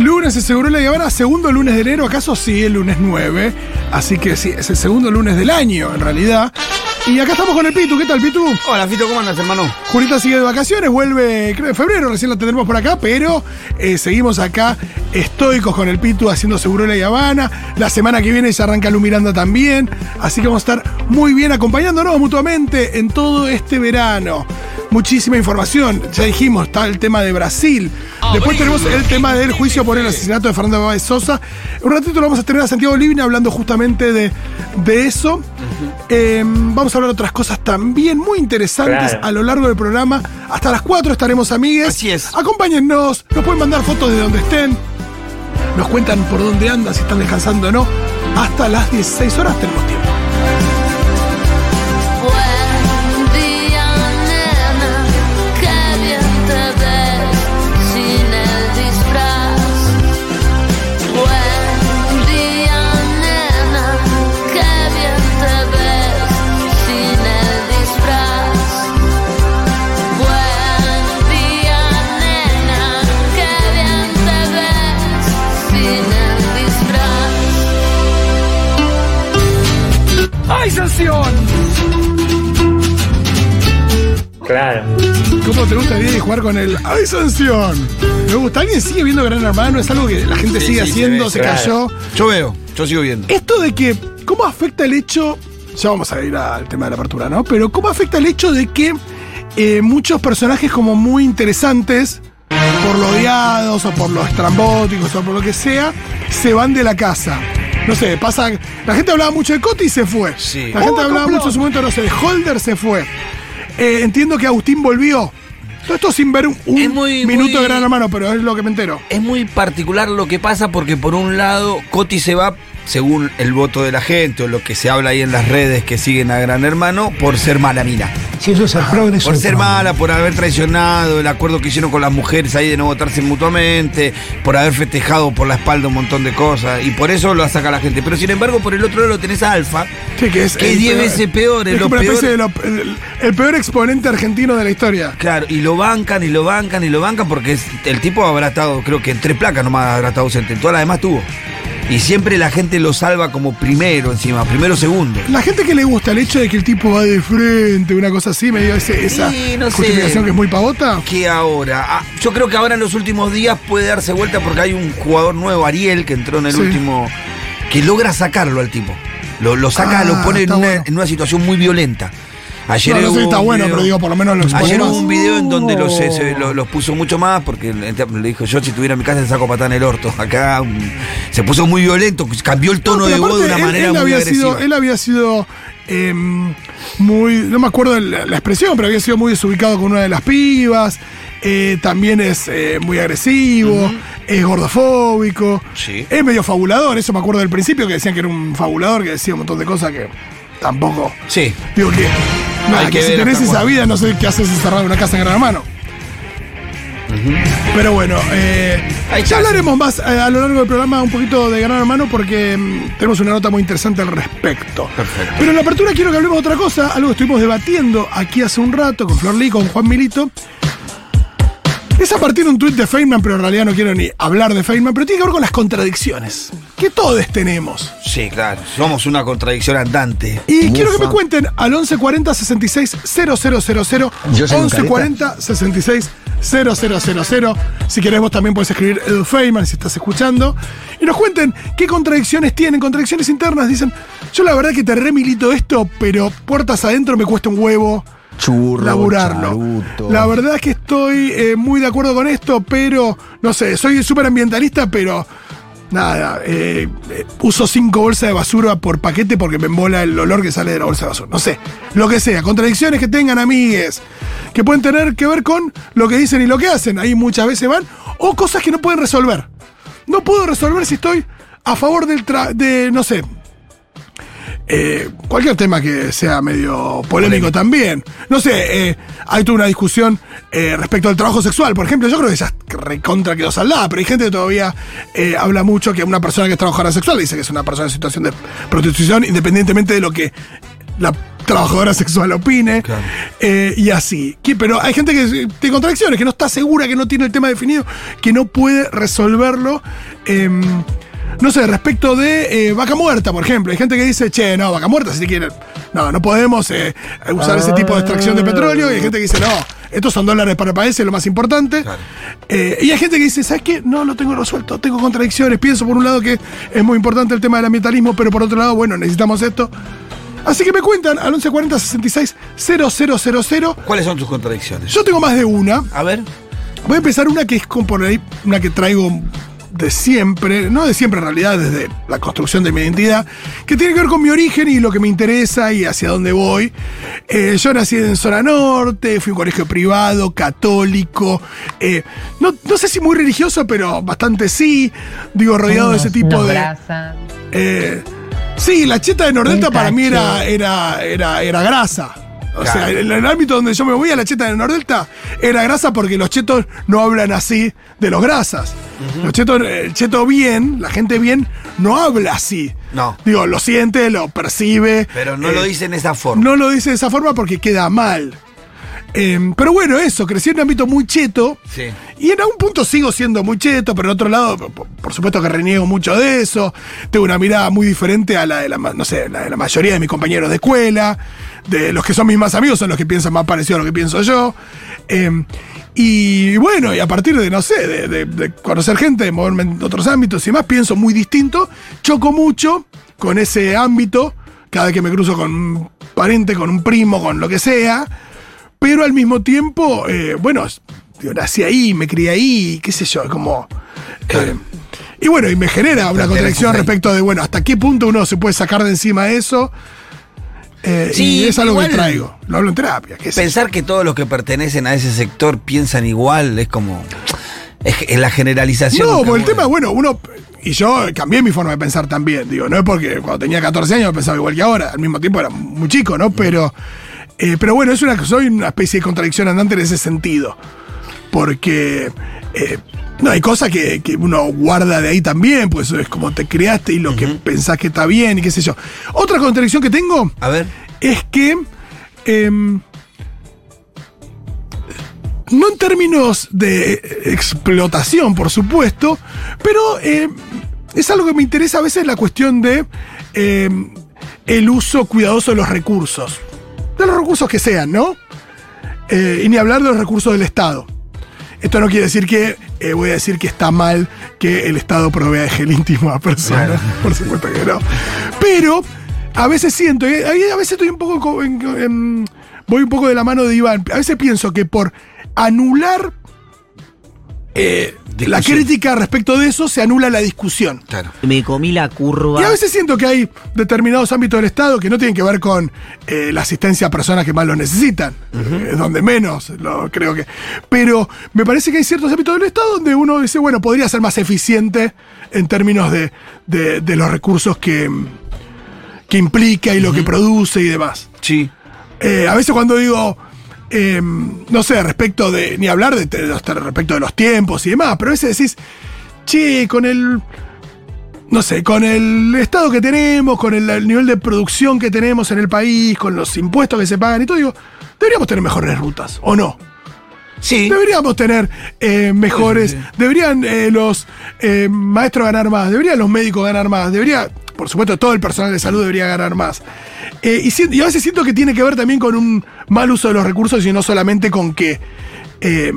Lunes se Seguro la Habana, segundo lunes de enero, acaso sí, el lunes 9. Así que sí, es el segundo lunes del año, en realidad. Y acá estamos con el Pitu, ¿qué tal, Pitu? Hola, Fito, ¿cómo andas, hermano? Julita sigue de vacaciones, vuelve, creo, en febrero, recién la tendremos por acá, pero eh, seguimos acá estoicos con el Pitu haciendo Seguro y Habana. La semana que viene se arranca Lu Miranda también, así que vamos a estar muy bien acompañándonos mutuamente en todo este verano. Muchísima información, ya dijimos, está el tema de Brasil. Después tenemos el tema del juicio por el asesinato de Fernando Báez Sosa. Un ratito lo vamos a tener a Santiago Livina hablando justamente de, de eso. Eh, vamos a hablar de otras cosas también muy interesantes Claro. a lo largo del programa. Hasta las 4 estaremos amigues. Así es. Acompáñennos, nos pueden mandar fotos de donde estén. Nos cuentan por dónde andan, si están descansando o no. Hasta las 16 horas tenemos tiempo. ¿Cómo te gusta Diego jugar con el ¡Ay, sanción! Me gusta. ¿Alguien sigue viendo Gran Hermano? Es algo que la gente Sí, sigue sí, se haciendo, ve, se, claro. cayó. Yo veo, yo sigo viendo. Esto de que, ¿cómo afecta el hecho? Ya vamos a ir al tema de la apertura, ¿no? Pero ¿cómo afecta el hecho de que eh, muchos personajes como muy interesantes, por lo odiados o por los estrambóticos o por lo que sea, se van de la casa? No sé, pasa. La gente hablaba mucho de Coti y se fue. Sí. La gente Oh, hablaba complot. mucho en su momento, no sé, de Holder se fue. Eh, entiendo que Agustín volvió. Todo esto sin ver un, un Es muy- minuto muy- de gran hermano, pero es lo que me entero. Es muy particular lo que pasa porque por un lado Coti se va según el voto de la gente o lo que se habla ahí en las redes que siguen a Gran Hermano por ser mala mina. Si eso es el progreso. Por ser mala, por haber traicionado el acuerdo que hicieron con las mujeres ahí de no votarse mutuamente, por haber festejado por la espalda un montón de cosas y por eso lo saca la gente. Pero sin embargo, por el otro lado lo tenés a Alfa, Sí, que es. Que el diez peor- veces peor, es Es lo como una peor. especie de lo- el, el peor exponente argentino de la historia. Claro, y lo bancan y lo bancan y lo bancan porque es- el tipo habrá estado, creo que en tres placas nomás habrá estado ausente, en todas las demás tuvo. Y siempre la gente lo salva como primero encima, primero segundo. La gente que le gusta el hecho de que el tipo va de frente, una cosa así, me dio ese- esa Sí, no sé. justificación que es muy pavota. Que ahora, ah, yo creo que ahora en los últimos días puede darse vuelta porque hay un jugador nuevo, Ariel, que entró en el Sí. último, que logra sacarlo al tipo. Lo, lo saca, Ah, lo pone en está una, bueno. en una situación muy violenta. Ayer No, no sé hubo si está un bueno, video- pero digo, por lo menos lo Ayer hubo un video en donde los, los puso mucho más, porque le dijo, yo si tuviera en mi casa le saco patada en el orto. Acá mm, se puso muy violento, cambió el tono No, de voz de una él- manera él, muy había agresiva. sido, él había sido em, muy, no me acuerdo la, la expresión, pero había sido muy desubicado con una de las pibas. eh, también es eh, muy agresivo, es gordofóbico, Sí. es medio fabulador, eso me acuerdo del principio que decían que era un fabulador, que decía un montón de cosas que tampoco. Sí, Digo que, Hay que, que si ver tenés esa vida, no sé qué haces encerrado en una casa en Gran Hermano. Pero bueno, eh, ya hablaremos más eh, a lo largo del programa un poquito de Gran Hermano porque mm, tenemos una nota muy interesante al respecto. Perfecto. Pero en la apertura quiero que hablemos de otra cosa, algo que estuvimos debatiendo aquí hace un rato con Flor Lee, con Juan Milito. Es a partir de un tuit de Feynman, pero en realidad no quiero ni hablar de Feynman, pero tiene que ver con las contradicciones que todos tenemos. sí, claro. Somos una contradicción andante. Y quiero que me cuenten al 1140 66 000. Yo soy un 1140 66 000. Si querés, vos también puedes escribir Edu Feynman si estás escuchando. Y nos cuenten qué contradicciones tienen, contradicciones internas. Dicen, yo la verdad que te remilito esto, pero puertas adentro me cuesta un huevo Churro, laburarlo. charuto. La verdad es que estoy eh, muy de acuerdo con esto, pero no sé, soy súper ambientalista, pero nada, eh, eh, uso cinco bolsas de basura por paquete porque me embola el olor que sale de la bolsa de basura. No sé, lo que sea, contradicciones que tengan amigues, que pueden tener que ver con lo que dicen y lo que hacen. Ahí muchas veces van, o cosas que no pueden resolver. No puedo resolver si estoy a favor del tra de, no sé, eh, cualquier tema que sea medio polémico, también. No sé, eh, hay toda una discusión eh, respecto al trabajo sexual, por ejemplo. Yo creo que ya recontra quedó saldada, pero hay gente que todavía habla mucho que una persona que es trabajadora sexual dice que es una persona en situación de prostitución, independientemente de lo que la trabajadora sexual opine, Claro. eh, y así. Que- pero hay gente que tiene contradicciones, que no está segura, que no tiene el tema definido, que no puede resolverlo. em, no sé, respecto de eh, vaca muerta, por ejemplo. Hay gente que dice, che, no, vaca muerta, si quieren. No, no podemos eh, usar ese tipo de extracción de petróleo. Y hay gente que dice, no, estos son dólares para el país, es lo más importante. Claro. Eh, y hay gente que dice, ¿sabes qué? No lo tengo resuelto, tengo contradicciones. Pienso por un lado que es muy importante el tema del ambientalismo, pero por otro lado, bueno, necesitamos esto. Así que me cuentan al 1140 66 000. ¿Cuáles son tus contradicciones? Yo tengo más de una. A ver. Voy a empezar una que es como por ahí, una que traigo de siempre, no de siempre en realidad, desde la construcción de mi identidad, que tiene que ver con mi origen y lo que me interesa y hacia dónde voy. Eh, yo nací en zona norte, fui a un colegio privado, católico, eh, no, no sé si muy religioso, pero bastante sí, digo, rodeado de ese tipo de... Eh, sí, la cheta de Nordelta para mí era, era, era, era grasa. O Claro. sea, en el ámbito donde yo me voy a la cheta de Nordelta era grasa porque los chetos no hablan así de los grasas. Los chetos, el cheto bien, la gente bien, no habla así. No. Digo, lo siente, lo percibe. Pero no eh, lo dicen de esa forma. No lo dice de esa forma porque queda mal. Eh, pero bueno, eso, crecí en un ámbito muy cheto. Sí. Y en algún punto sigo siendo muy cheto, pero en otro lado, por, por supuesto que reniego mucho de eso. Tengo una mirada muy diferente a la de la, no sé, la de la mayoría de mis compañeros de escuela. De los que son mis más amigos son los que piensan más parecido a lo que pienso yo. Eh, y bueno, y a partir de, no sé, de, de- de conocer gente, de moverme en otros ámbitos y más, pienso muy distinto. Choco mucho con ese ámbito cada vez que me cruzo con un pariente, con un primo, con lo que sea. Pero al mismo tiempo, eh, bueno, yo nací ahí, me crié ahí, qué sé yo, como. eh, y bueno, y me genera una contradicción respecto de, bueno, hasta qué punto uno se puede sacar de encima eso. Eh, Sí, y es algo que traigo. Lo hablo en terapia. Pensar que todos los que pertenecen a ese sector piensan igual es como. Es, es la generalización. No, porque el tema, bueno, uno. Y yo cambié mi forma de pensar también. Digo, no es porque cuando tenía 14 años pensaba igual que ahora. Al mismo tiempo era muy chico, ¿no? Pero. Eh, pero bueno, es una, soy una especie de contradicción andante en ese sentido. Porque. eh, no, hay cosas que, que uno guarda de ahí también, pues es como te creaste y lo que pensás que está bien y qué sé yo. Otra contradicción que tengo A ver. es que. em, no en términos de explotación, por supuesto, pero em, es algo que me interesa a veces la cuestión de em, el uso cuidadoso de los recursos. De los recursos que sean, ¿no? Eh, y ni hablar de los recursos del Estado. Esto no quiere decir que eh, voy a decir que está mal que el Estado provea de gel íntimo a personas. Por supuesto que no. Pero a veces siento, y a a veces estoy un poco. co- en- en- voy un poco de la mano de Iván. A veces pienso que por anular eh, la crítica respecto de eso se anula la discusión. Claro. Me comí la curva. Y a veces siento que hay determinados ámbitos del Estado que no tienen que ver con eh, la asistencia a personas que más lo necesitan. Es donde menos, lo, creo que. Pero me parece que hay ciertos ámbitos del Estado donde uno dice, bueno, podría ser más eficiente en términos de, de- de los recursos que, que implica y lo que produce y demás. Sí. Eh, a veces cuando digo, eh, no sé, respecto de, ni hablar de, de los- respecto de los tiempos y demás, pero a veces decís, che, con el, no sé, con el estado que tenemos, con el, el nivel de producción que tenemos en el país, con los impuestos que se pagan y todo, digo, deberíamos tener mejores rutas, ¿o no? Sí. Deberíamos tener eh, mejores. Deberían eh, los eh, maestros ganar más. Deberían los médicos ganar más. Debería, por supuesto, todo el personal de salud debería ganar más. Eh, y, a veces siento que tiene que ver también con un mal uso de los recursos y no solamente con que, eh,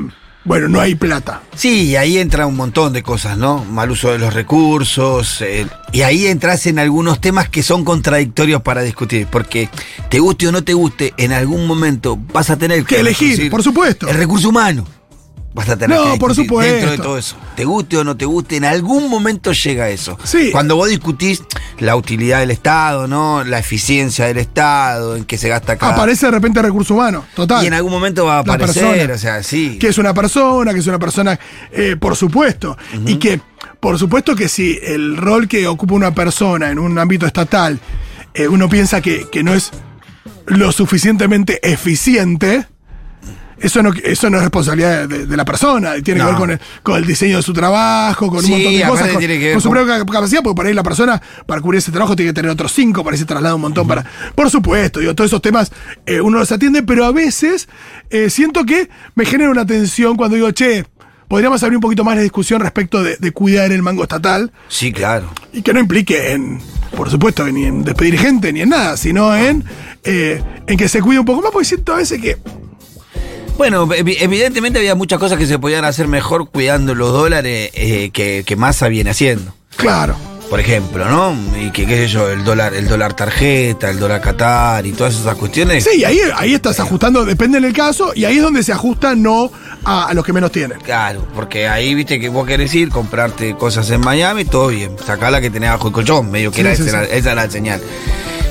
bueno, no hay plata. Sí, y ahí entra un montón de cosas, ¿no? Mal uso de los recursos. eh, y ahí entras en algunos temas que son contradictorios para discutir. Porque te guste o no te guste, en algún momento vas a tener que, Que elegir, por supuesto. El recurso humano. Vas a tener No, que por supuesto. Dentro de todo eso. Te guste o no te guste, en algún momento llega eso. Sí. Cuando vos discutís la utilidad del Estado, ¿no? La eficiencia del Estado, en qué se gasta cada. Aparece de repente recurso humano, total. Y en algún momento va a La aparecer, persona. o sea, sí. que es una persona, que es una persona, eh, por supuesto. Y que, por supuesto que si el rol que ocupa una persona en un ámbito estatal, eh, uno piensa que, que no es lo suficientemente eficiente, eso no, eso no es responsabilidad de, de la persona, tiene No. que ver con el, con el diseño de su trabajo, con Sí, un montón de cosas, con, tiene que ver con su con- propia capacidad, porque por ahí la persona, para cubrir ese trabajo, tiene que tener otros cinco, para ese traslado un montón, para. Por supuesto, digo, todos esos temas eh, uno los atiende, pero a veces eh, siento que me genera una tensión cuando digo, che, podríamos abrir un poquito más la discusión respecto de, de cuidar el mango estatal. Sí, claro. Y que no implique en, por supuesto, ni en despedir gente, ni en nada, sino en, eh, en que se cuide un poco más, porque siento a veces que. Bueno, evi- evidentemente había muchas cosas que se podían hacer mejor cuidando los dólares eh, que, que Massa viene haciendo. Claro. Por ejemplo, ¿no? Y que, qué sé yo, el dólar, el dólar tarjeta, el dólar Qatar y todas esas cuestiones. Sí, ahí, ahí estás ajustando, depende del caso, y ahí es donde se ajusta no a, a los que menos tienen. Claro, porque ahí viste que vos querés ir, comprarte cosas en Miami, todo bien. Sacá la que tenés bajo el colchón, medio que Sí, era, sí, esa, sí. era- esa era la señal.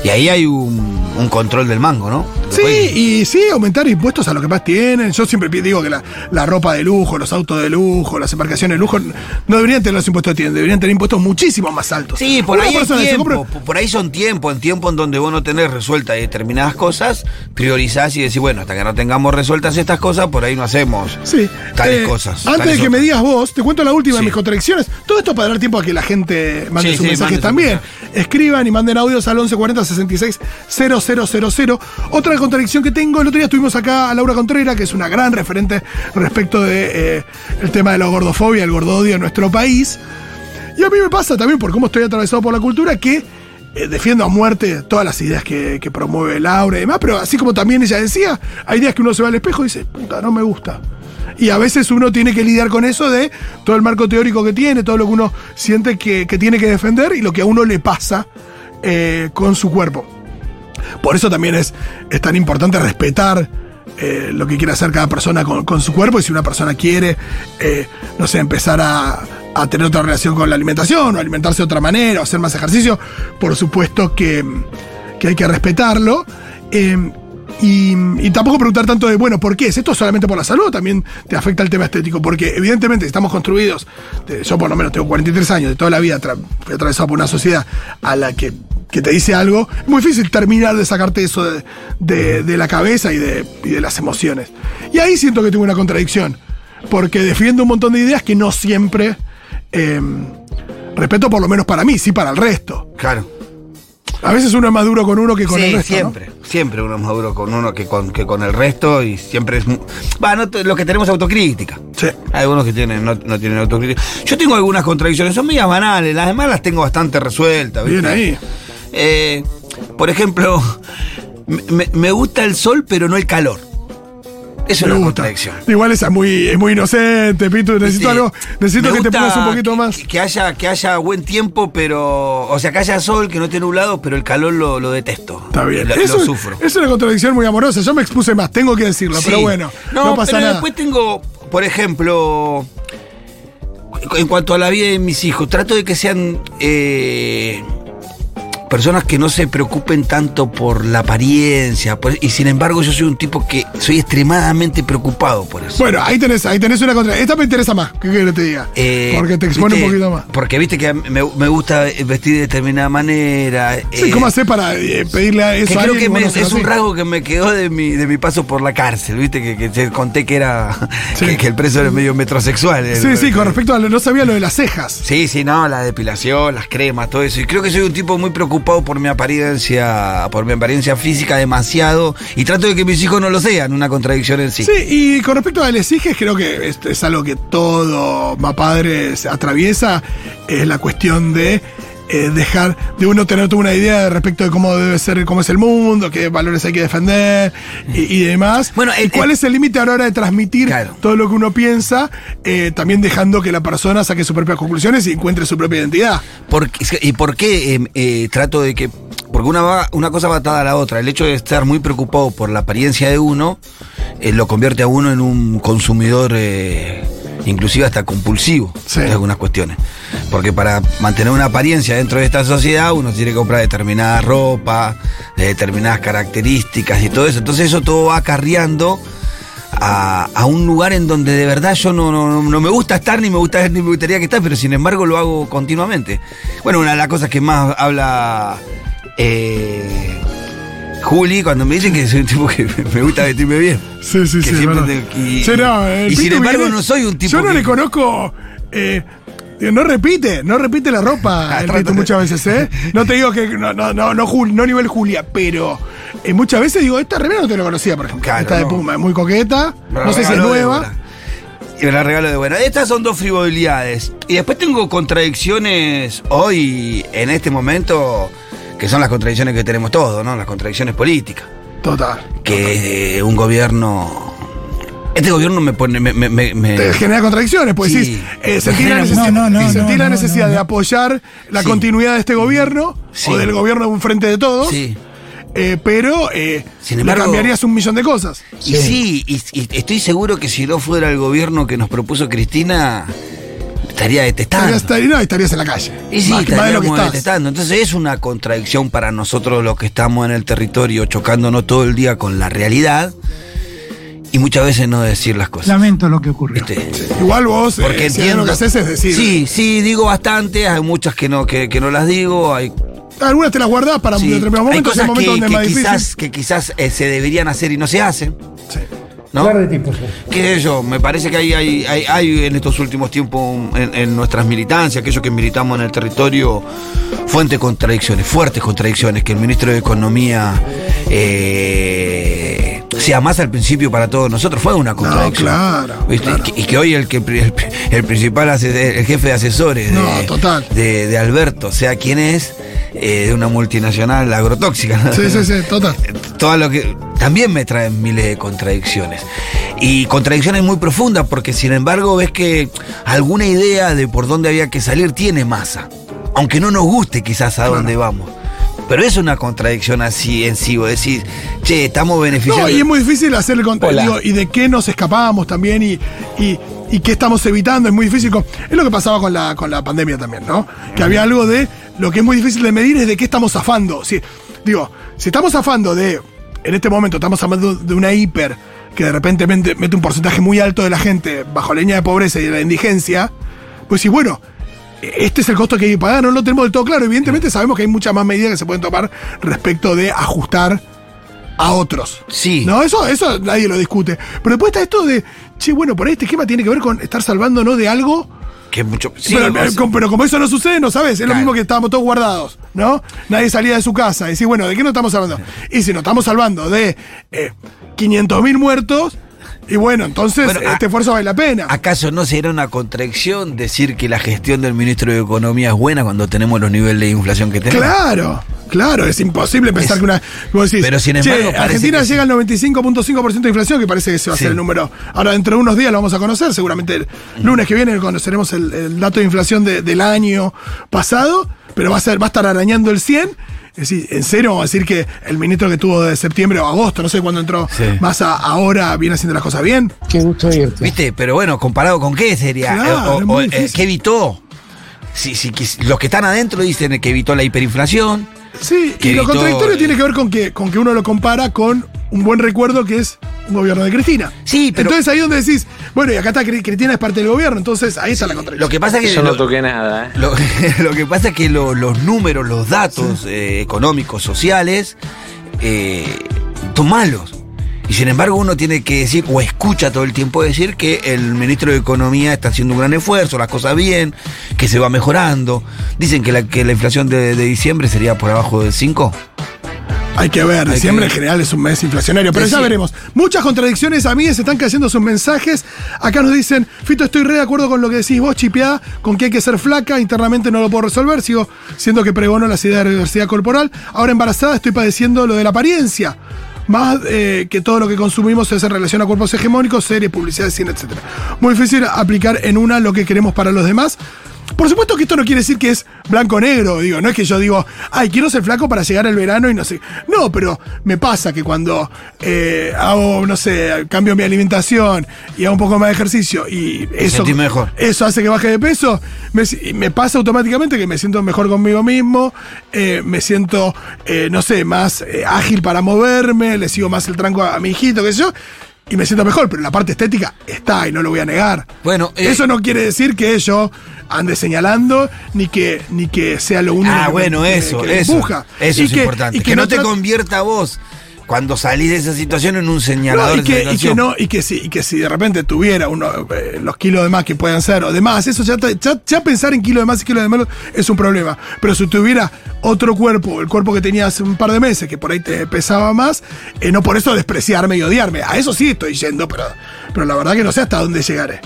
Y ahí hay un, un control del mango, ¿no? Sí, y sí, aumentar impuestos a lo que más tienen. Yo siempre digo que la, la ropa de lujo, los autos de lujo, las embarcaciones de lujo, no deberían tener los impuestos que tienen, deberían tener impuestos muchísimo más altos. Sí, por Una ahí tiempo, compra- por- ahí son tiempo, en tiempo en donde vos no tenés resueltas determinadas cosas, priorizás y decís, bueno, hasta que no tengamos resueltas estas cosas, por ahí no hacemos Sí. tales Eh, cosas. Antes tales de que me digas vos, te cuento la última de mis contradicciones. Todo esto para dar tiempo a que la gente mande Sí, sus mensajes mande también. Escriban y manden audios al 1140 66 000. Otra contradicción que tengo, el otro día estuvimos acá a Laura Contreras, que es una gran referente respecto de eh, tema de la gordofobia, el gordodio en nuestro país. Y a mí me pasa también, por cómo estoy atravesado por la cultura, que eh, defiendo a muerte todas las ideas que, promueve Laura y demás, pero así como también ella decía, hay días que uno se va al espejo y dice, puta, no me gusta. Y a veces uno tiene que lidiar con eso de todo el marco teórico que tiene, todo lo que uno siente que, que tiene que defender y lo que a uno le pasa eh, con su cuerpo. Por eso también es, es tan importante respetar eh, lo que quiere hacer cada persona con, su cuerpo y si una persona quiere, eh, no sé, empezar a, a tener otra relación con la alimentación o alimentarse de otra manera o hacer más ejercicio, por supuesto que, que hay que respetarlo. Eh, y, y tampoco preguntar tanto de, bueno, ¿por qué? ¿Es esto solamente por la salud también te afecta el tema estético? Porque evidentemente estamos construidos, yo por lo menos tengo 43 años, de toda la vida fui atravesado por una sociedad a la que, que te dice algo, es muy difícil terminar de sacarte eso de, de- de la cabeza y de, y de las emociones. Y ahí siento que tengo una contradicción, porque defiendo un montón de ideas que no siempre eh, respeto, por lo menos para mí, sí para el resto. Claro. A veces uno es más duro con uno que con sí, el resto. ¿no? siempre. Siempre uno es más duro con uno que con, que con el resto y siempre es... mu- Va, no t- los que tenemos autocrítica. Sí. Hay algunos que tienen, no, no tienen autocrítica. Yo tengo algunas contradicciones, son medias banales, las demás las tengo bastante resueltas. ¿viste? Bien ahí. Eh, por ejemplo, me, gusta el sol, pero no el calor. Eso es una gusta. contradicción. Igual esa es muy, es muy inocente, Pitu. Necesito Sí. algo. Necesito que te pongas un poquito más. Que, haya, que haya buen tiempo, pero. O sea, que haya sol, que no esté nublado, pero el calor lo, lo detesto. Está bien. Lo, Eso lo sufro. Es una contradicción muy amorosa. Yo me expuse más, tengo que decirlo, Sí. pero bueno, no, pasa pero nada. después tengo, por ejemplo, en cuanto a la vida de mis hijos, trato de que sean eh, personas que no se preocupen tanto por la apariencia, por- y sin embargo yo soy un tipo que soy extremadamente preocupado por eso. Bueno, ahí tenés, ahí tenés una contra. Esta me interesa más, ¿qué querés que te diga? Eh, Porque te expone viste, un poquito más. Porque viste que me, me gusta vestir de determinada manera. Sí, eh, ¿cómo haces para eh, pedirle a eso que a creo alguien que me- no es un rasgo que me quedó de mi, de mi paso por la cárcel, viste, que, que te conté que era Sí. que, que el preso era medio metrosexual. Sí, el- sí, con respecto a lo, no sabía lo de las cejas. Sí, sí, no, la depilación, las cremas, todo eso. Y creo que soy un tipo muy preocupado por mi apariencia, por mi apariencia física demasiado. Y trato de que mis hijos no lo sean, una contradicción en sí. Sí, y con respecto a las creo que esto es algo que todo padre se atraviesa, es la cuestión de eh, dejar de uno tener toda una idea respecto de cómo debe ser, cómo es el mundo, qué valores hay que defender y, y demás. Bueno, y el- cuál el- es el límite a la hora de transmitir Claro. todo lo que uno piensa, eh, también dejando que la persona saque sus propias conclusiones y encuentre su propia identidad. ¿Por qué- ¿Y por qué eh, eh, trato de que.? Porque una, va- una cosa va atada a la otra. El hecho de estar muy preocupado por la apariencia de uno eh, lo convierte a uno en un consumidor, eh, inclusive hasta compulsivo, Sí. en algunas cuestiones. Porque para mantener una apariencia dentro de esta sociedad, uno tiene que comprar determinada ropa, de determinadas características y todo eso. Entonces, eso todo va acarreando. A, a un lugar en donde de verdad yo no, no, no me gusta estar ni me gusta ni me gustaría que estar, pero sin embargo lo hago continuamente. Bueno, una de las cosas que más habla eh, Juli, cuando me dicen que soy un tipo que me gusta vestirme bien. Sí, sí, Que sí. siempre bueno. te- y- Sí, no, y sin embargo viene- no soy un tipo Yo no que- le conozco. eh, no repite, no repite la ropa el Pitu de- muchas veces, ¿eh? No te digo que no, no, no, no, Jul- no nivel Julia, pero eh, muchas veces digo, esta remera no te la conocía, por ejemplo. Claro, esta de no. Puma, es muy coqueta. No sé si es nueva. Y me la regalo de buena. Estas son dos frivolidades. Y después tengo contradicciones hoy, en este momento, que son las contradicciones que tenemos todos, ¿no? Las contradicciones políticas. Total. Que eh, un gobierno. Este gobierno me pone. Me, me- me- me- Te genera contradicciones, pues Sí. decís, eh, sentí la necesidad, no, no, sentí no, la necesidad de apoyar la Sí. continuidad de este gobierno Sí. o del gobierno de un frente de todos, Sí. eh, pero eh, Sin embargo- cambiarías un millón de cosas. Y sí, y, y estoy seguro que si no fuera el gobierno que nos propuso Cristina, estaría detestando. Estarías, no, estarías en la calle. Y sí, más, que- más de lo que estaríamos estás. detestando. Entonces es una contradicción para nosotros los que estamos en el territorio chocándonos todo el día con la realidad y muchas veces no decir las cosas. Lamento lo que ocurrió. ¿Viste? Igual vos, eh, Porque si entiendo. lo que haces es decir. Sí, sí, digo bastante, hay muchas que no, que, que no las digo, hay, Algunas te las guardás para sí, un determinado hay momento, es el cosas momento que, donde es más quizás, difícil. que quizás eh, se deberían hacer y no se hacen. Sí. ¿No? Claro de tipo, sí. ¿Qué sé yo? Me parece que hay, hay, hay, hay en estos últimos tiempos en, en nuestras militancias, aquellos que militamos en el territorio, fuentes contradicciones, fuertes contradicciones, que el ministro de Economía eh, sea más al principio para todos nosotros, fue una contradicción. claro, ¿Viste? claro. Y, que, y que hoy el, que, el, el principal, el jefe de asesores de, No, total. de, de Alberto, sea quien es, eh, de una multinacional agrotóxica. ¿no? Sí, sí, sí, total. todo lo que también me traen miles de contradicciones. Y contradicciones muy profundas, porque sin embargo ves que alguna idea de por dónde había que salir tiene masa. Aunque no nos guste quizás a dónde vamos. Pero es una contradicción así en sí, vos decís, che, estamos beneficiando. No, y es muy difícil hacer el digo, y de qué nos escapamos también y, y, y qué estamos evitando. Es muy difícil. es lo que pasaba con la, con la pandemia también, ¿no? Que había algo de. Lo que es muy difícil de medir es de qué estamos zafando. Si, digo, si estamos zafando de. En este momento estamos zafando de una hiper que de repente mete, mete un porcentaje muy alto de la gente bajo la línea de pobreza y de la indigencia, pues sí, bueno, este es el costo que hay que pagar, no lo tenemos del todo claro. Evidentemente sabemos que hay muchas más medidas que se pueden tomar respecto de ajustar a otros. Sí. No, eso, eso nadie lo discute. Pero después está esto de, che, bueno, por ahí este esquema tiene que ver con estar salvándonos de algo. Que mucho. sí, pero, como eso no sucede, no sabes. Es lo mismo que estábamos todos guardados, ¿no? Nadie salía de su casa. Y decís, bueno, ¿de qué nos estamos salvando? Y si nos estamos salvando de eh, 500.000 muertos, y bueno, entonces Bueno, a- este esfuerzo vale la pena. ¿Acaso no será una contradicción decir que la gestión del ministro de Economía es buena cuando tenemos los niveles de inflación que tenemos? Claro, claro, es imposible pensar Es- que una. vos decís, pero sin "Che, embargo, Argentina que sí". llega al 95.5% de inflación, que parece que ese va a Sí. ser el número. Ahora, dentro de unos días lo vamos a conocer, seguramente el lunes que viene conoceremos el, el dato de inflación de- del año pasado, pero va a, ser, va a estar arañando el 100. Es decir, en serio, vamos a decir que el ministro que tuvo de septiembre o agosto, no sé cuándo entró, Sí. más a- ahora viene haciendo las cosas bien. Qué gusto oírte. ¿Viste? Pero bueno, comparado con qué sería. Claro, Eh, o- o, eh. ¿Qué evitó? Si, si quis- los que están adentro dicen que evitó la hiperinflación. Sí, y lo contradictorio tiene que ver con que, con que uno lo compara con un buen recuerdo que es gobierno de Cristina. Sí, pero- Entonces ahí donde decís, bueno, y acá está Cri- Cristina es parte del gobierno, entonces ahí está la contradicción. Lo que pasa es que. Yo no toqué nada, ¿eh? Lo, lo que pasa es que lo- los números, los datos eh, económicos, sociales, eh, son malos. Y sin embargo uno tiene que decir, o escucha todo el tiempo decir, que el ministro de Economía está haciendo un gran esfuerzo, las cosas bien, que se va mejorando. Dicen que la, que la inflación de, de diciembre sería por abajo del 5. Hay que ver, Hay diciembre que en general es un mes inflacionario, pero Sí, ya sí. veremos. Muchas contradicciones, a mí se están cayendo sus mensajes. Acá nos dicen, Fito, estoy re de acuerdo con lo que decís vos, chipeada, con que hay que ser flaca, internamente no lo puedo resolver, sigo siendo que pregono las ideas de diversidad corporal. Ahora embarazada estoy padeciendo lo de la apariencia. Más eh, que todo lo que consumimos es en relación a cuerpos hegemónicos, series, publicidad, cine, etc. Muy difícil aplicar en una lo que queremos para los demás. Por supuesto que esto no quiere decir que es blanco-negro, digo, no es que yo digo, ay, quiero ser flaco para llegar al verano y no sé. No, pero me pasa que cuando eh, hago, no sé, cambio mi alimentación y hago un poco más de ejercicio y eso, mejor. eso hace que baje de peso, me, me pasa automáticamente que me siento mejor conmigo mismo, eh, me siento, eh, no sé, más eh, ágil para moverme, le sigo más el tranco a, a mi hijito, qué sé yo. Y me siento mejor, pero la parte estética está y no lo voy a negar. Bueno, eh, eso no quiere decir que yo ande señalando ni que ni que sea lo único Ah, que, bueno, eso, que eso. empuja. Eso es que- importante. y que, no te convierta a vos cuando salís de esa situación en un No, señalador y, de que, y, que no, y, que si, y que si de repente tuviera uno, eh, los kilos de más que puedan ser o demás, eso ya, ya pensar en kilos de más y kilos de menos es un problema. Pero si tuviera otro cuerpo, el cuerpo que tenía hace un par de meses, que por ahí te pesaba más, eh, no por eso despreciarme y odiarme. A eso sí estoy yendo, pero, pero la verdad que no sé hasta dónde llegaré.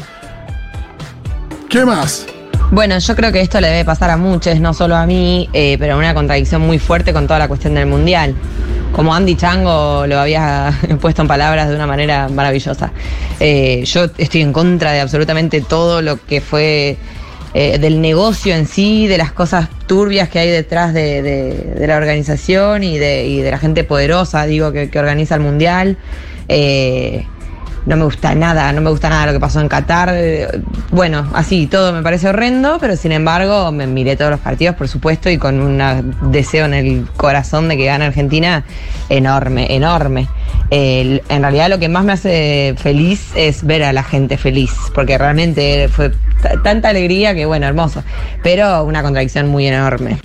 ¿Qué más? Bueno, yo creo que esto le debe pasar a muchos, no solo a mí, eh, pero una contradicción muy fuerte con toda la cuestión del mundial. Como Andy Chango lo había puesto en palabras de una manera maravillosa. Eh, yo estoy en contra de absolutamente todo lo que fue eh, del negocio en sí, de las cosas turbias que hay detrás de, la organización y de, la gente poderosa, digo, que, organiza el mundial. No me gusta nada, no me gusta nada lo que pasó en Qatar. Eh, Bueno, así, todo me parece horrendo, pero sin embargo me miré todos los partidos, por supuesto, y con un deseo en el corazón de que gane Argentina enorme, enorme. Eh, en realidad lo que más me hace feliz es ver a la gente feliz, porque realmente fue tanta alegría que, bueno, hermoso, pero una contradicción muy enorme.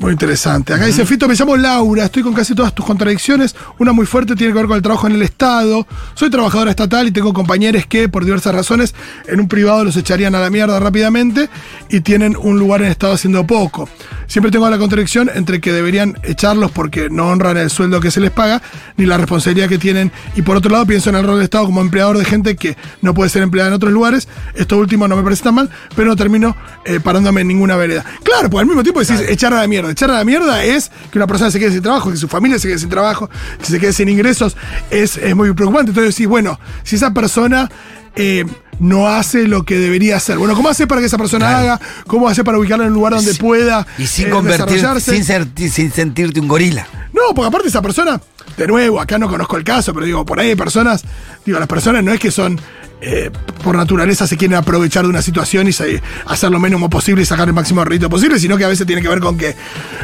Muy interesante. Acá dice Fito, me llamo Laura, estoy con casi todas tus contradicciones. Una muy fuerte tiene que ver con el trabajo en el Estado. Soy trabajadora estatal y tengo compañeros que, por diversas razones, en un privado los echarían a la mierda rápidamente y tienen un lugar en el Estado haciendo poco. Siempre tengo la contradicción entre que deberían echarlos porque no honran el sueldo que se les paga, ni la responsabilidad que tienen. Y por otro lado, pienso en el rol del Estado como empleador de gente que no puede ser empleada en otros lugares. Esto último no me parece tan mal, pero no termino eh, parándome en ninguna vereda. Claro, pues al mismo tiempo decís echar a la mierda. Echar a la mierda es que una persona se quede sin trabajo, que su familia se quede sin trabajo, que se quede sin ingresos. Es, es muy preocupante. Entonces decís, bueno, si esa persona eh, no hace lo que debería hacer. Bueno, ¿cómo hace para que esa persona Claro. haga? ¿Cómo hace para ubicarla en un lugar donde Sí. pueda Y sin eh, convertir, desarrollarse? sin, sin sentirte un gorila. No, porque aparte esa persona, de nuevo, acá no conozco el caso, pero digo, por ahí hay personas, digo, las personas no es que son, eh, por naturaleza se quieren aprovechar de una situación y se- hacer lo mínimo posible y sacar el máximo rédito posible, sino que a veces tiene que ver con que,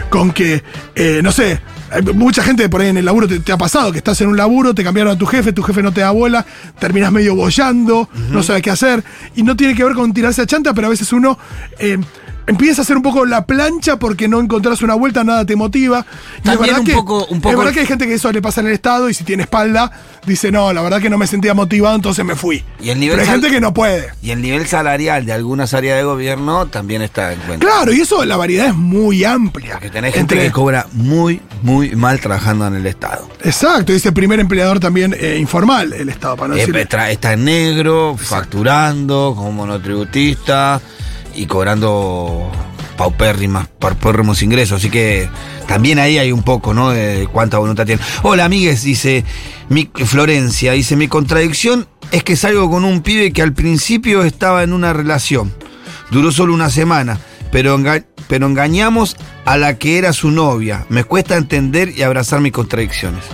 con que, eh, no sé, hay mucha gente por ahí en el laburo te, te ha pasado, que estás en un laburo, te cambiaron a tu jefe, tu jefe no te da bola, terminas medio bollando, no sabes qué hacer, y no tiene que ver con tirarse a chanta, pero a veces uno... eh, Empieza a hacer un poco la plancha porque no encontrás una vuelta, nada te motiva. Y es verdad un que- poco- un es verdad que hay gente que eso le pasa en el Estado y si tiene espalda, dice, no, la verdad que no me sentía motivado, entonces me fui. Y el nivel Pero hay gente que no puede. Y el nivel salarial de algunas áreas de gobierno también está en cuenta. Claro, y eso, la variedad es muy amplia. Porque tenés gente Entre- que cobra muy, muy mal trabajando en el Estado. Exacto, dice primer empleador también eh, informal, el Estado, para no Eh, decir. está en negro, facturando como monotributista y cobrando paupérrimas, paupérrimos ingresos. Así que también ahí hay un poco, ¿no? De cuánta voluntad tiene. Hola, amigues, dice mi, Florencia, dice, mi contradicción es que salgo con un pibe que al principio estaba en una relación. Duró solo una semana, pero, pero engañamos a la que era su novia. Me cuesta entender y abrazar mis contradicciones.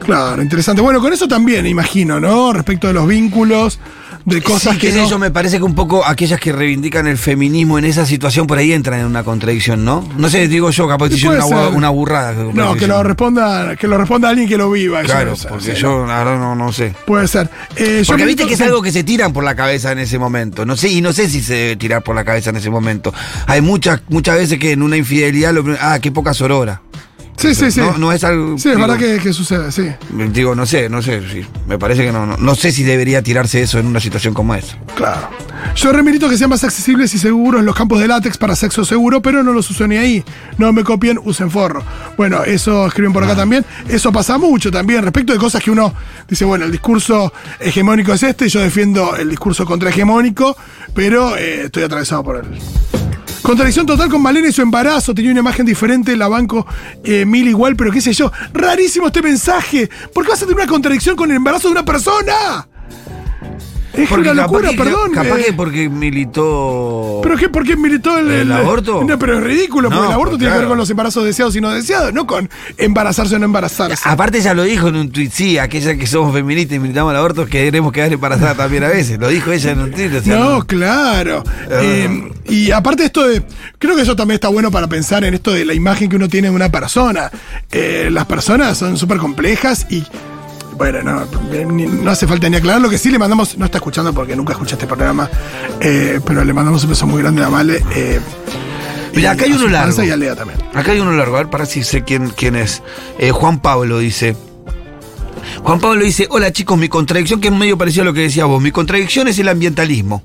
Claro, interesante. Bueno, con eso también, imagino, ¿no? Respecto de los vínculos, de cosas Sí, que sé no- yo, me parece que un poco aquellas que reivindican el feminismo en esa situación por ahí entran en una contradicción, ¿no? No sé, digo yo, capaz que una, una burrada. No, que lo responda, que lo responda alguien que lo viva. eso Claro, no porque yo la verdad no, no sé. Puede ser. Eh, Porque viste que es algo que se tiran por la cabeza en ese momento. No sé, y no sé si se debe tirar por la cabeza en ese momento. Hay muchas, muchas veces que en una infidelidad lo ah, qué poca sorora. Sí, sí, sí. No, no es algo. Sí, es digo, verdad que, que sucede, sí. Digo, no sé, no sé, sí. Me parece que no, no. No sé si debería tirarse eso en una situación como esa. Claro. Yo remito que sean más accesibles y seguros los campos de látex para sexo seguro, pero no los uso ni ahí. No me copien, usen forro. Bueno, eso escriben por acá también. Eso pasa mucho también respecto de cosas que uno dice, bueno, el discurso hegemónico es este, y yo defiendo el discurso contrahegemónico, pero eh, estoy atravesado por él. Contradicción total con Malena y su embarazo. Tenía una imagen diferente, la banco eh, mil igual, pero qué sé yo. Rarísimo este mensaje. ¿Por qué vas a tener una contradicción con el embarazo de una persona? Es una locura, capaz que, perdón. Capaz eh. que porque militó. ¿Pero qué? ¿Por qué militó el, ¿El aborto? No, pero es ridículo, porque No, el aborto pues, tiene que ver con los embarazos deseados y no deseados, no con embarazarse o no embarazarse. Aparte ya lo dijo en un tuit, sí, aquella que somos feministas y militamos al aborto queremos quedar embarazadas también a veces. Lo dijo ella en un tuit. o sea, no, claro. Eh, y aparte esto de, creo que eso también está bueno para pensar en esto de la imagen que uno tiene de una persona. Eh, las personas son súper complejas y, bueno, no, eh, ni- no hace falta ni aclarar. Lo que sí le mandamos, no está escuchando porque nunca escucha este programa, eh, pero le mandamos un beso muy grande a Vale. eh, Mira, acá hay a uno largo. Y al Lea también. Acá hay uno largo, a ver para si sé quién, quién es. Eh, Juan Pablo dice. Juan Pablo dice, hola chicos, mi contradicción, que es medio parecido a lo que decía vos, mi contradicción es el ambientalismo.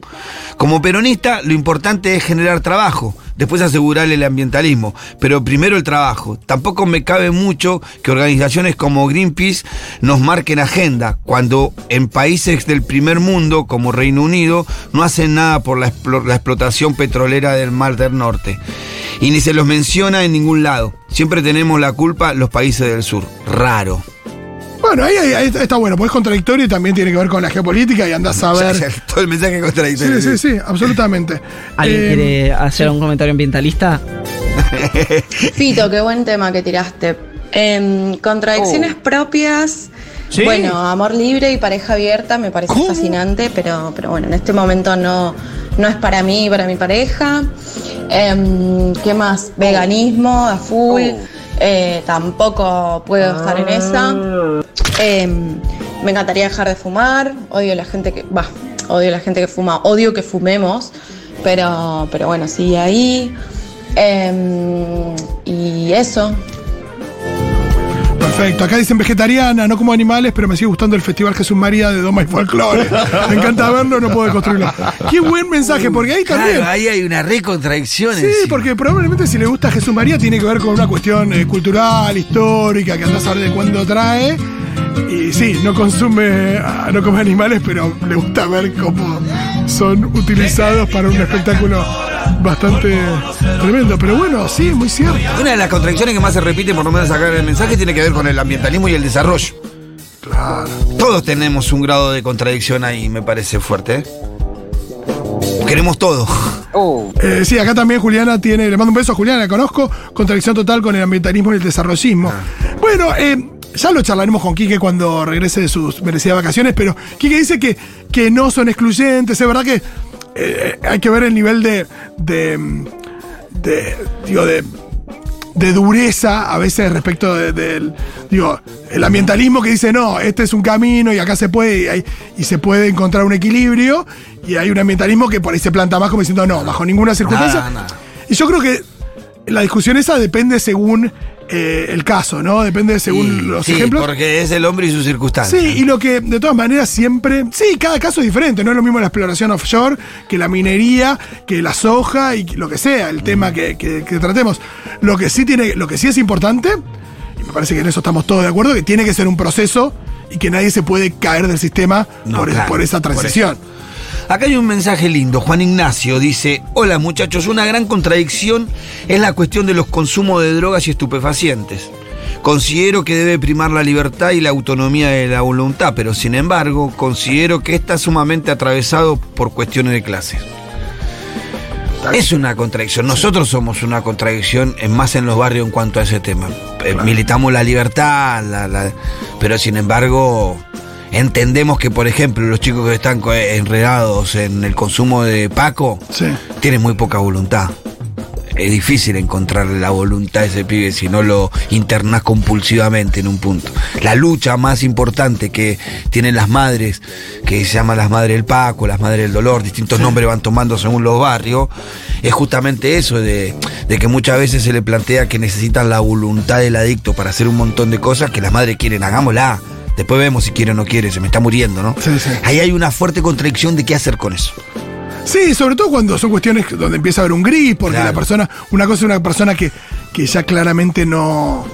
Como peronista, lo importante es generar trabajo, después asegurar el ambientalismo, pero primero el trabajo. Tampoco me cabe mucho que organizaciones como Greenpeace nos marquen agenda, cuando en países del primer mundo, como Reino Unido, no hacen nada por la, explo- la explotación petrolera del Mar del Norte. Y ni se los menciona en ningún lado. Siempre tenemos la culpa los países del sur. Raro. Bueno, ahí, ahí- ahí está, bueno, porque es contradictorio y también tiene que ver con la geopolítica y andás a ver. Todo el mensaje contradictorio. Sí, sí, sí, absolutamente. ¿Alguien Eh, quiere hacer un comentario ambientalista? Fito, qué buen tema que tiraste. Em, contradicciones propias. Sí. Bueno, amor libre y pareja abierta me parece fascinante, pero, pero bueno, en este momento no, no es para mí y para mi pareja. Em, ¿Qué más? Veganismo a full. Eh, tampoco puedo estar en esa. Em, me encantaría dejar de fumar. Odio la gente que. Va, odio la gente que fuma. Odio que fumemos. Pero, pero bueno, sigue ahí. Em, y eso. Perfecto. Acá dicen vegetariana, no como animales, pero me sigue gustando el Festival Jesús María de Doma y Folclore. Me encanta verlo, no puedo construirlo. Qué buen mensaje, porque ahí también. Ahí hay una re contradicción. Sí, encima. porque probablemente si le gusta Jesús María tiene que ver con una cuestión eh, cultural, histórica, que andás a ver de cuándo trae. Y sí, no consume, ah, no come animales, pero le gusta ver cómo son utilizados para un espectáculo bastante tremendo. Pero bueno, sí, muy cierto. Una de las contradicciones que más se repite, por lo menos acá en el mensaje, tiene que ver con el ambientalismo y el desarrollo. Claro. Todos tenemos un grado de contradicción ahí, me parece fuerte. ¿eh? Queremos todo. Eh, sí, acá también Juliana tiene, le mando un beso a Juliana, la conozco, contradicción total con el ambientalismo y el desarrollismo. Bueno, eh, ya lo charlaremos con Quique cuando regrese de sus merecidas vacaciones, pero Quique dice que, que no son excluyentes, es verdad que eh, hay que ver el nivel de, de, de, digo, de, de dureza a veces respecto de- del, digo, el ambientalismo que dice, no, este es un camino y acá se puede, y, hay- y se puede encontrar un equilibrio, y hay un ambientalismo que por ahí se planta más como diciendo, no, bajo ninguna circunstancia. Nada, nada. Y yo creo que la discusión esa depende según eh, el caso, ¿no? Depende según los sí, ejemplos. porque es el hombre y sus circunstancias. Sí, y lo que de todas maneras siempre. Sí, cada caso es diferente. No es lo mismo la exploración offshore que la minería, que la soja y lo que sea, el tema que, que- que tratemos. Lo que sí tiene, lo que sí es importante, y me parece que en eso estamos todos de acuerdo, que tiene que ser un proceso y que nadie se puede caer del sistema No, por, claro, por esa por transición. Acá hay un mensaje lindo. Juan Ignacio dice: Hola muchachos, una gran contradicción es la cuestión de los consumos de drogas y estupefacientes. Considero que debe primar la libertad y la autonomía de la voluntad, pero sin embargo, considero que está sumamente atravesado por cuestiones de clase. Es una contradicción. Nosotros somos una contradicción más en los barrios en cuanto a ese tema. Eh, Militamos la libertad, la- la- pero sin embargo entendemos que, por ejemplo, los chicos que están enredados en el consumo de Paco Sí. tienen muy poca voluntad. Es difícil encontrar la voluntad de ese pibe si no lo internás compulsivamente en un punto. La lucha más importante que tienen las madres, que se llaman las madres del Paco, las madres del dolor, distintos nombres van tomando según los barrios, es justamente eso de, de que muchas veces se le plantea que necesitan la voluntad del adicto para hacer un montón de cosas que las madres quieren, hagámosla. Después vemos si quiere o no quiere, se me está muriendo, ¿no? Sí, sí. Ahí hay una fuerte contradicción de qué hacer con eso. Sí, sobre todo cuando son cuestiones donde empieza a haber un gris, porque Claro. la persona, una cosa es una persona que, que ya claramente no.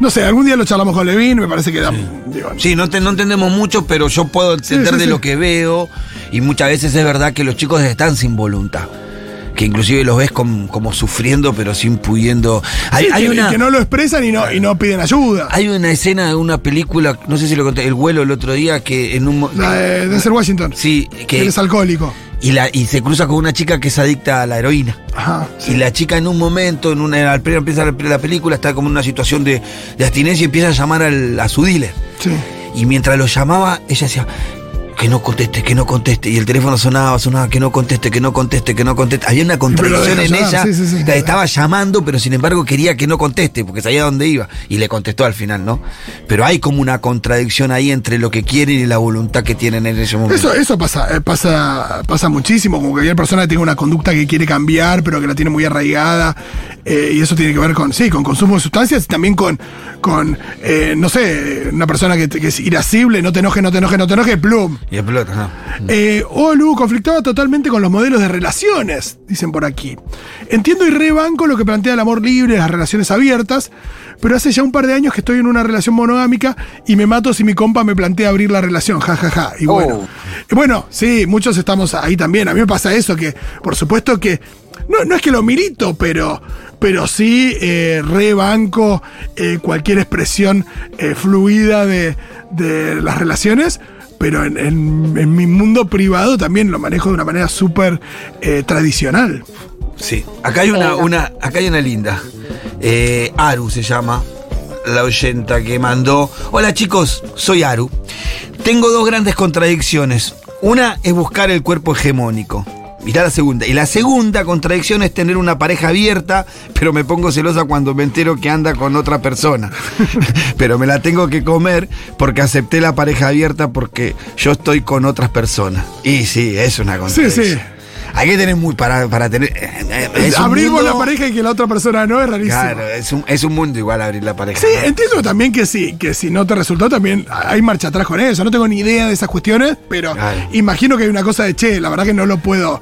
No sé, algún día lo charlamos con Levin, me parece que da. digo, Sí, no, te- no entendemos mucho, pero yo puedo entender sí, de lo que veo y muchas veces es verdad que los chicos están sin voluntad. Que inclusive los ves com- como sufriendo, pero sin pudiendo. Hay, sí, hay que, una, que no lo expresan y no, y no piden ayuda. hay una escena de una película, no sé si lo conté, El vuelo el otro día, que en un. La de Denzel Washington. Sí, Que él es alcohólico. Y, la, y se cruza con una chica que es adicta a la heroína. Ajá. Y la chica en un momento, en una, al empieza la, la película, está como en una situación de, de abstinencia y empieza a llamar al- a su dealer. Sí. Y mientras lo llamaba, ella decía, que no conteste, que no conteste. Y el teléfono sonaba, sonaba, que no conteste, que no conteste, que no conteste. Había una contradicción en llamar, ella. sí, sí, sí. La estaba llamando, pero sin embargo quería que no conteste, porque sabía dónde iba. Y le contestó al final, ¿no? Pero hay como una contradicción ahí entre lo que quieren y la voluntad que tienen en ese momento. Eso, eso pasa, eh, pasa, pasa muchísimo, como que cualquier persona tiene una conducta que quiere cambiar, pero que la tiene muy arraigada, eh, y eso tiene que ver con, sí, con consumo de sustancias y también con, con eh, no sé, una persona que, que es irascible, no te enojes, no te enojes, no te enojes, plum. Y explota, ¿no? Eh, Olu conflictaba totalmente con los modelos de relaciones, dicen por aquí. Entiendo y rebanco lo que plantea el amor libre, las relaciones abiertas, pero hace ya un par de años que estoy en una relación monogámica y me mato si mi compa me plantea abrir la relación, jajaja. Y bueno, Oh. Bueno, sí, muchos estamos ahí también. A mí me pasa eso, que por supuesto que, no, no es que lo milito, pero, pero sí eh, rebanco eh, cualquier expresión eh, fluida de, de las relaciones pero en, en- en mi mundo privado también lo manejo de una manera súper eh, tradicional. Sí. Acá hay una, una, acá hay una linda. Eh, Aru se llama. La oyenta que mandó. Hola chicos, soy Aru. Tengo dos grandes contradicciones. Una es buscar el cuerpo hegemónico. Mirá la segunda. Y la segunda contradicción es tener una pareja abierta, pero me pongo celosa cuando me entero que anda con otra persona. pero me la tengo que comer porque acepté la pareja abierta porque yo estoy con otras personas. Y sí, es una contradicción. sí. Hay que tener muy para, para tener. eh, eh, Abrimos mundo- la pareja y que la otra persona no es rarísimo. Claro, es un, es un mundo igual abrir la pareja. Sí, ¿no? entiendo también que sí, que si no te resultó también hay marcha atrás con eso. No tengo ni idea de esas cuestiones, pero Claro. imagino que hay una cosa de che, la verdad que no lo puedo.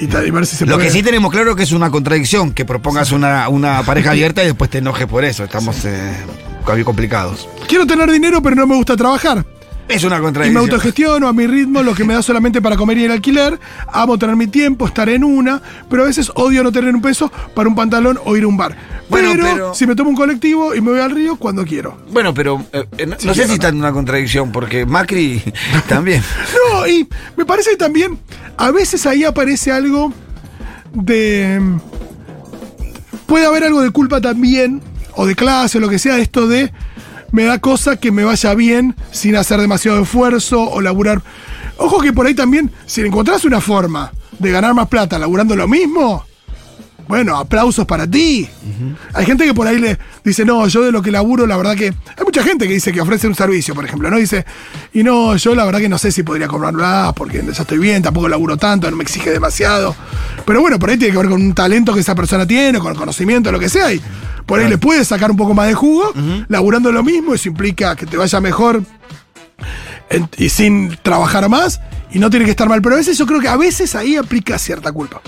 Y, ver si se Lo puede. que sí tenemos claro que es una contradicción, que propongas una, una pareja abierta y después te enojes por eso. Estamos eh, complicados. Quiero tener dinero, pero no me gusta trabajar. Es una Y me contradicción. autogestiono a mi ritmo, lo que me da solamente para comer y el alquiler. Amo tener mi tiempo, estar en una, pero a veces odio no tener un peso para un pantalón o ir a un bar. Bueno, pero, pero- si me tomo un colectivo y me voy al río, cuando quiero. Bueno, pero eh, eh, no, Sí, no sé si está en una contradicción, porque Macri también. No, y me parece que también a veces ahí aparece algo de. Puede haber algo de culpa también, o de clase, o lo que sea, esto de. Me da cosa que me vaya bien sin hacer demasiado esfuerzo o laburar. Ojo que por ahí también, si encontrás una forma de ganar más plata laburando lo mismo, bueno, aplausos para ti. Hay gente que por ahí le dice, no, yo de lo que laburo, la verdad que. Hay mucha gente que dice que ofrece un servicio, por ejemplo, ¿no? Dice, y no, yo la verdad que no sé si podría cobrarlo más, porque ya estoy bien, tampoco laburo tanto, no me exige demasiado. Pero bueno, por ahí tiene que ver con un talento que esa persona tiene, con conocimiento, lo que sea, y por ahí le puedes sacar un poco más de jugo, laburando lo mismo, eso implica que te vaya mejor en- y sin trabajar más, y no tiene que estar mal. Pero a veces yo creo que a veces ahí aplica cierta culpa.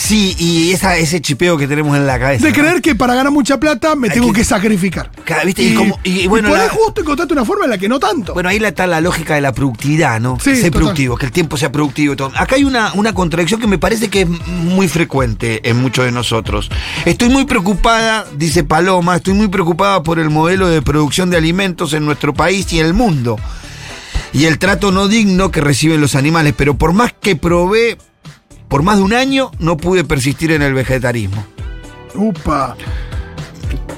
Sí, y esa, ese chipeo que tenemos en la cabeza. De ¿no? creer que para ganar mucha plata me Hay tengo que- que, sacrificar. ¿viste? Y como- y bueno, ahí la- justo encontraste una forma en la que no tanto. Bueno, ahí está la lógica de la productividad, ¿no? Sí, Ser total. productivo, que el tiempo sea productivo y todo. Acá hay una, una contradicción que me parece que es muy frecuente en muchos de nosotros. Estoy muy preocupada, dice Paloma, estoy muy preocupada por el modelo de producción de alimentos en nuestro país y en el mundo. Y el trato no digno que reciben los animales, pero por más que probé, por más de un año, no pude persistir en el vegetarismo. Upa.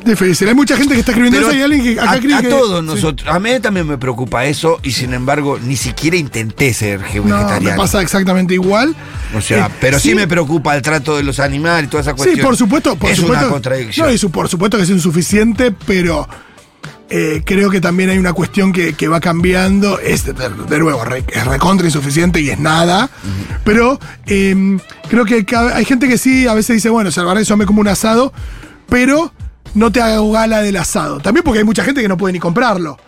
Difícil. Hay mucha gente que está escribiendo eso y alguien que acá a, cree a que- todos sí. nosotros, a mí también me preocupa eso y sin embargo ni siquiera intenté ser No, me vegetariano. pasa exactamente igual. O sea, Eh, pero sí, me preocupa el trato de los animales y toda esa Sí, cuestión. por supuesto. Por es supuesto, una contradicción. No, y su- por supuesto que es insuficiente, pero eh, creo que también hay una cuestión que, que va cambiando. Es, de, de nuevo, re- es recontra insuficiente y es nada. Pero eh, creo que hay gente que sí, a veces dice, bueno, salvar eso me como un asado, pero no te hago gala del asado. También porque hay mucha gente que no puede ni comprarlo.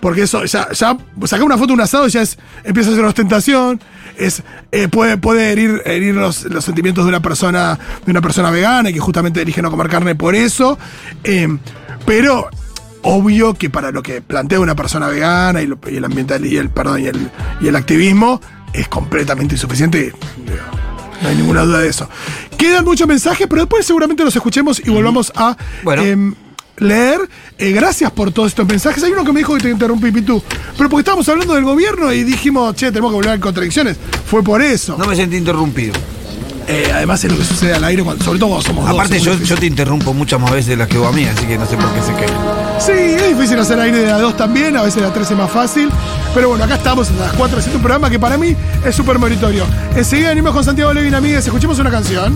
Porque eso, ya, ya sacar una foto de un asado ya es, empieza a ser una ostentación, es, eh, puede, puede herir, herir los, sentimientos de una persona, de una persona vegana y que justamente elige no comer carne por eso. Eh, pero obvio que para lo que plantea una persona vegana y, lo- el ambiental el perdón y el activismo es completamente insuficiente. No hay ninguna duda de eso. Quedan muchos mensajes, pero después seguramente los escuchemos y volvamos a Bueno. em, leer. Eh, gracias por todos estos mensajes. Hay uno que me dijo que te interrumpí, Pitu. Pero porque estábamos hablando del gobierno y dijimos, che, tenemos que volver en contradicciones. Fue por eso. No me sentí interrumpido. Eh, además es lo que sucede al aire, cuando, sobre todo cuando somos dos. Aparte, yo, yo te interrumpo muchas más veces de las que vos a mí, así que no sé por qué se quejan. Sí, es difícil hacer aire de a dos también, a veces de a tres es más fácil. Pero bueno, acá estamos a las 4 haciendo un programa que para mí es súper meritorio. Enseguida venimos con Santiago Levin, amigas. Escuchemos una canción.